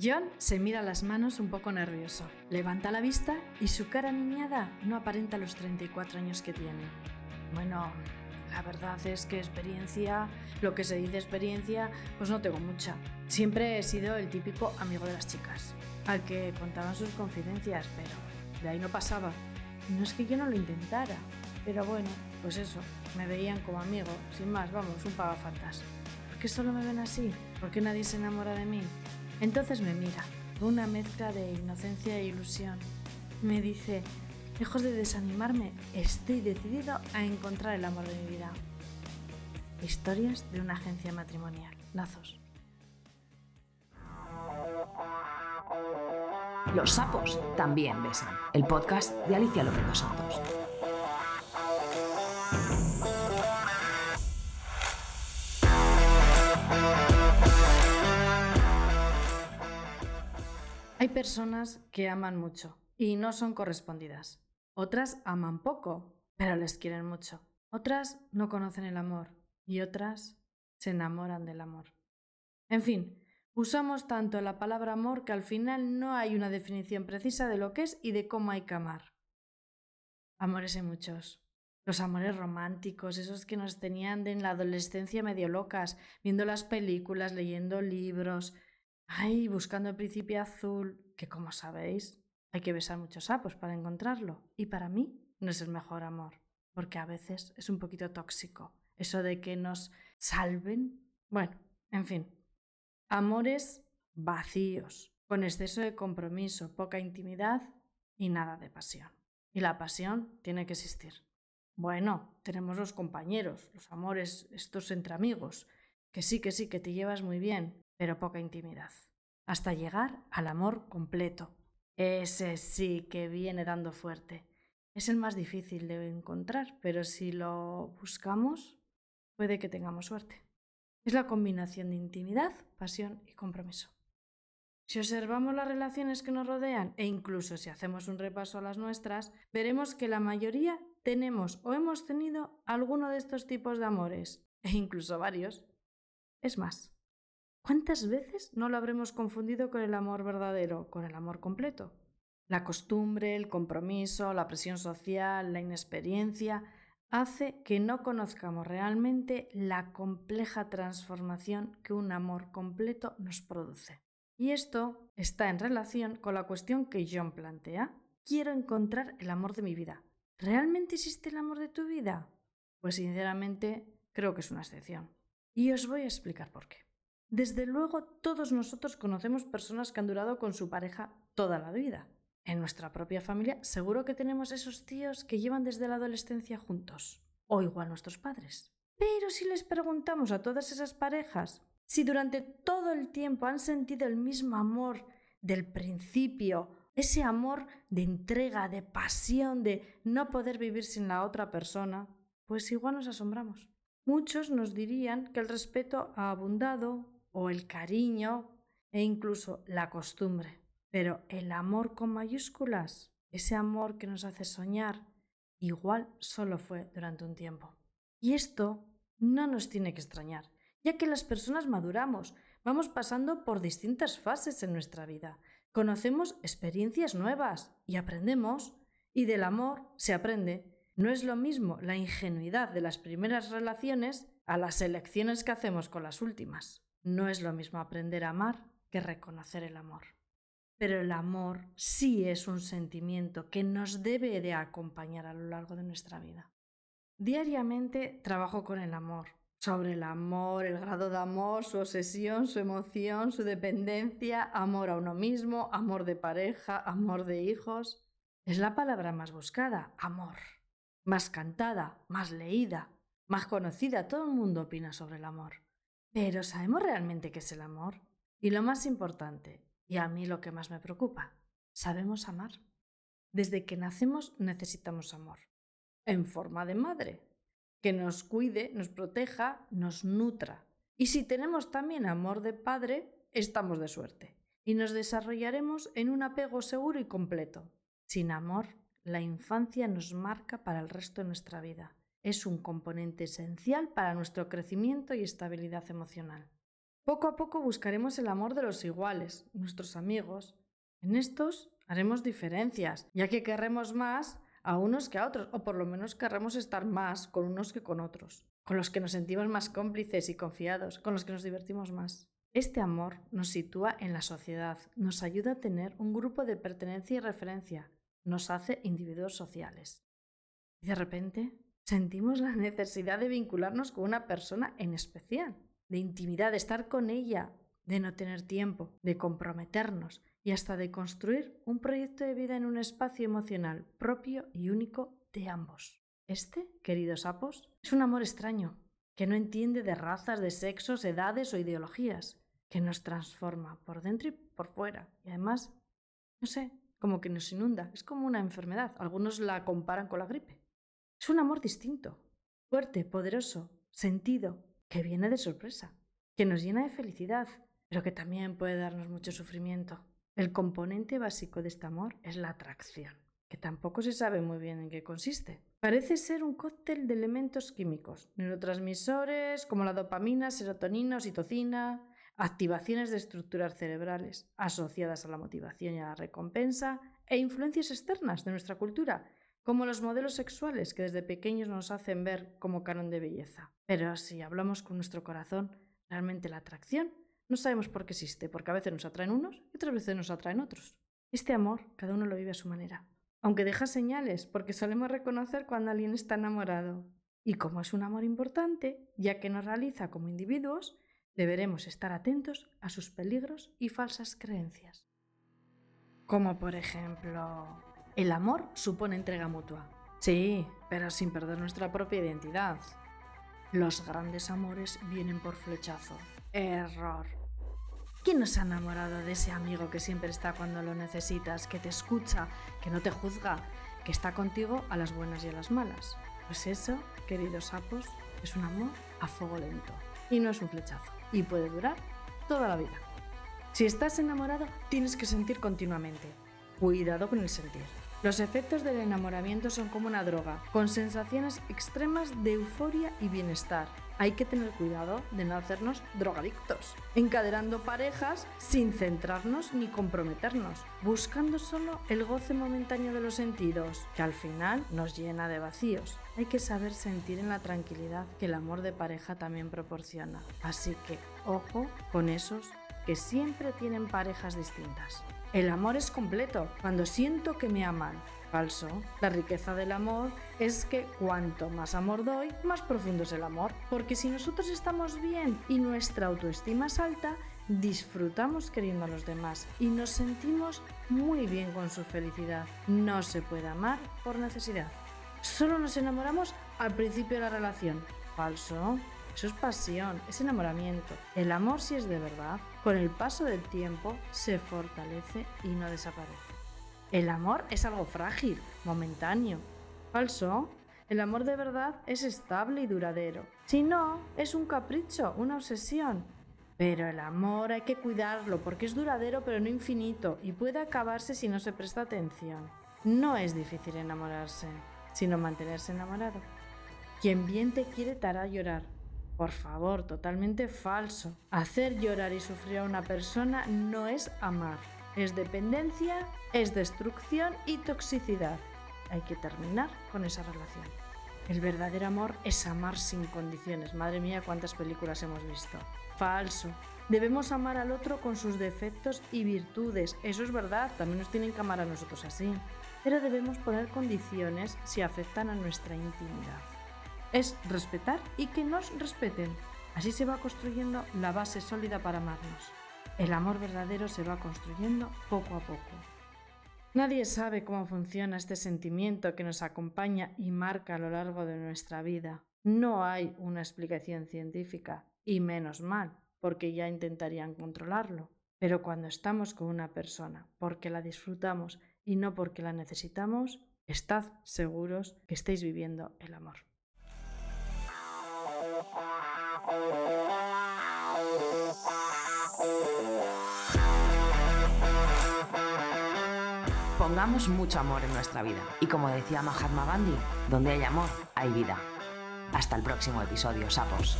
John se mira las manos un poco nervioso, levanta la vista y su cara niñada no aparenta los 34 años que tiene. Bueno, la verdad es que experiencia, lo que se dice experiencia, pues no tengo mucha. Siempre he sido el típico amigo de las chicas, al que contaban sus confidencias, pero de ahí no pasaba. No es que yo no lo intentara, pero bueno, pues eso, me veían como amigo, sin más, vamos, un pagafantas. ¿Por qué solo me ven así? ¿Por qué nadie se enamora de mí? Entonces me mira, una mezcla de inocencia e ilusión. Me dice, lejos de desanimarme, estoy decidido a encontrar el amor de mi vida. Historias de una agencia matrimonial. Lazos. Los sapos también besan. El podcast de Alicia López Santos. Hay personas que aman mucho y no son correspondidas. Otras aman poco, pero les quieren mucho. Otras no conocen el amor y otras se enamoran del amor. En fin, usamos tanto la palabra amor que al final no hay una definición precisa de lo que es y de cómo hay que amar. Amores hay muchos. Los amores románticos, esos que nos tenían en la adolescencia medio locas, viendo las películas, leyendo libros, Ay, buscando el príncipe azul, que como sabéis, hay que besar muchos sapos para encontrarlo. Y para mí no es el mejor amor, porque a veces es un poquito tóxico. Eso de que nos salven. Bueno, en fin. Amores vacíos, con exceso de compromiso, poca intimidad y nada de pasión. Y la pasión tiene que existir. Bueno, tenemos los compañeros, los amores, estos entre amigos, que sí, que sí, que te llevas muy bien, pero poca intimidad, hasta llegar al amor completo. Ese sí que viene dando fuerte. Es el más difícil de encontrar, pero si lo buscamos, puede que tengamos suerte. Es la combinación de intimidad, pasión y compromiso. Si observamos las relaciones que nos rodean e incluso si hacemos un repaso a las nuestras, veremos que la mayoría tenemos o hemos tenido alguno de estos tipos de amores, e incluso varios. Es más, ¿Cuántas veces no lo habremos confundido con el amor verdadero, con el amor completo? La costumbre, el compromiso, la presión social, la inexperiencia hace que no conozcamos realmente la compleja transformación que un amor completo nos produce. Y esto está en relación con la cuestión que John plantea. Quiero encontrar el amor de mi vida. ¿Realmente existe el amor de tu vida? Pues sinceramente creo que es una excepción. Y os voy a explicar por qué. Desde luego, todos nosotros conocemos personas que han durado con su pareja toda la vida. En nuestra propia familia seguro que tenemos esos tíos que llevan desde la adolescencia juntos, o igual nuestros padres. Pero si les preguntamos a todas esas parejas si durante todo el tiempo han sentido el mismo amor del principio, ese amor de entrega, de pasión, de no poder vivir sin la otra persona, pues igual nos asombramos. Muchos nos dirían que el respeto ha abundado, o el cariño e incluso la costumbre. Pero el amor con mayúsculas, ese amor que nos hace soñar, igual solo fue durante un tiempo. Y esto no nos tiene que extrañar, ya que las personas maduramos, vamos pasando por distintas fases en nuestra vida, conocemos experiencias nuevas y aprendemos, y del amor se aprende. No es lo mismo la ingenuidad de las primeras relaciones a las elecciones que hacemos con las últimas. No es lo mismo aprender a amar que reconocer el amor. Pero el amor sí es un sentimiento que nos debe de acompañar a lo largo de nuestra vida. Diariamente trabajo con el amor, sobre el amor, el grado de amor, su obsesión, su emoción, su dependencia, amor a uno mismo, amor de pareja, amor de hijos. Es la palabra más buscada, amor. Más cantada, más leída, más conocida. Todo el mundo opina sobre el amor. Pero ¿sabemos realmente qué es el amor? Y lo más importante, y a mí lo que más me preocupa, ¿sabemos amar? Desde que nacemos necesitamos amor, en forma de madre, que nos cuide, nos proteja, nos nutra. Y si tenemos también amor de padre, estamos de suerte y nos desarrollaremos en un apego seguro y completo. Sin amor, la infancia nos marca para el resto de nuestra vida es un componente esencial para nuestro crecimiento y estabilidad emocional. Poco a poco buscaremos el amor de los iguales, nuestros amigos. En estos haremos diferencias, ya que querremos más a unos que a otros, o por lo menos querremos estar más con unos que con otros, con los que nos sentimos más cómplices y confiados, con los que nos divertimos más. Este amor nos sitúa en la sociedad, nos ayuda a tener un grupo de pertenencia y referencia, nos hace individuos sociales. Y de repente sentimos la necesidad de vincularnos con una persona en especial, de intimidad, de estar con ella, de no tener tiempo, de comprometernos y hasta de construir un proyecto de vida en un espacio emocional propio y único de ambos. Este, queridos sapos, es un amor extraño, que no entiende de razas, de sexos, edades o ideologías, que nos transforma por dentro y por fuera. Y además, no sé, como que nos inunda. Es como una enfermedad. Algunos la comparan con la gripe. Es un amor distinto, fuerte, poderoso, sentido, que viene de sorpresa, que nos llena de felicidad, pero que también puede darnos mucho sufrimiento. El componente básico de este amor es la atracción, que tampoco se sabe muy bien en qué consiste. Parece ser un cóctel de elementos químicos, neurotransmisores como la dopamina, serotonina, oxitocina, activaciones de estructuras cerebrales asociadas a la motivación y a la recompensa e influencias externas de nuestra cultura, como los modelos sexuales que desde pequeños nos hacen ver como canon de belleza. Pero si hablamos con nuestro corazón, realmente la atracción no sabemos por qué existe, porque a veces nos atraen unos y otras veces nos atraen otros. Este amor, cada uno lo vive a su manera, aunque deja señales, porque solemos reconocer cuando alguien está enamorado. Y como es un amor importante, ya que nos realiza como individuos, deberemos estar atentos a sus peligros y falsas creencias. Como por ejemplo, el amor supone entrega mutua. Sí, pero sin perder nuestra propia identidad. Los grandes amores vienen por flechazo. Error. ¿Quién nos ha enamorado de ese amigo que siempre está cuando lo necesitas, que te escucha, que no te juzga, que está contigo a las buenas y a las malas? Pues eso, queridos sapos, es un amor a fuego lento. Y no es un flechazo y puede durar toda la vida. Si estás enamorado, tienes que sentir continuamente. Cuidado con el sentir. Los efectos del enamoramiento son como una droga, con sensaciones extremas de euforia y bienestar. Hay que tener cuidado de no hacernos drogadictos, encadenando parejas sin centrarnos ni comprometernos, buscando solo el goce momentáneo de los sentidos, que al final nos llena de vacíos. Hay que saber sentir en la tranquilidad que el amor de pareja también proporciona. Así que, ojo con esos que siempre tienen parejas distintas. El amor es completo cuando siento que me aman. Falso. La riqueza del amor es que cuanto más amor doy, más profundo es el amor. Porque si nosotros estamos bien y nuestra autoestima es alta, disfrutamos queriendo a los demás y nos sentimos muy bien con su felicidad. No se puede amar por necesidad. Solo nos enamoramos al principio de la relación. Falso. Eso es pasión, es enamoramiento. El amor, si es de verdad, con el paso del tiempo se fortalece y no desaparece. El amor es algo frágil, momentáneo. Falso. El amor de verdad es estable y duradero. Si no, es un capricho, una obsesión. Pero el amor hay que cuidarlo porque es duradero pero no infinito y puede acabarse si no se presta atención. No es difícil enamorarse, sino mantenerse enamorado. Quien bien te quiere te hará llorar, por favor, totalmente falso. Hacer llorar y sufrir a una persona no es amar. Es dependencia, es destrucción y toxicidad. Hay que terminar con esa relación. El verdadero amor es amar sin condiciones. Madre mía, cuántas películas hemos visto. Falso. Debemos amar al otro con sus defectos y virtudes. Eso es verdad, también nos tienen que amar a nosotros así. Pero debemos poner condiciones si afectan a nuestra intimidad es respetar y que nos respeten. Así se va construyendo la base sólida para amarnos. El amor verdadero se va construyendo poco a poco. Nadie sabe cómo funciona este sentimiento que nos acompaña y marca a lo largo de nuestra vida. No hay una explicación científica, y menos mal, porque ya intentarían controlarlo. Pero cuando estamos con una persona porque la disfrutamos y no porque la necesitamos, estad seguros que estáis viviendo el amor. Pongamos mucho amor en nuestra vida. Y como decía Mahatma Gandhi, donde hay amor, hay vida. Hasta el próximo episodio, sapos.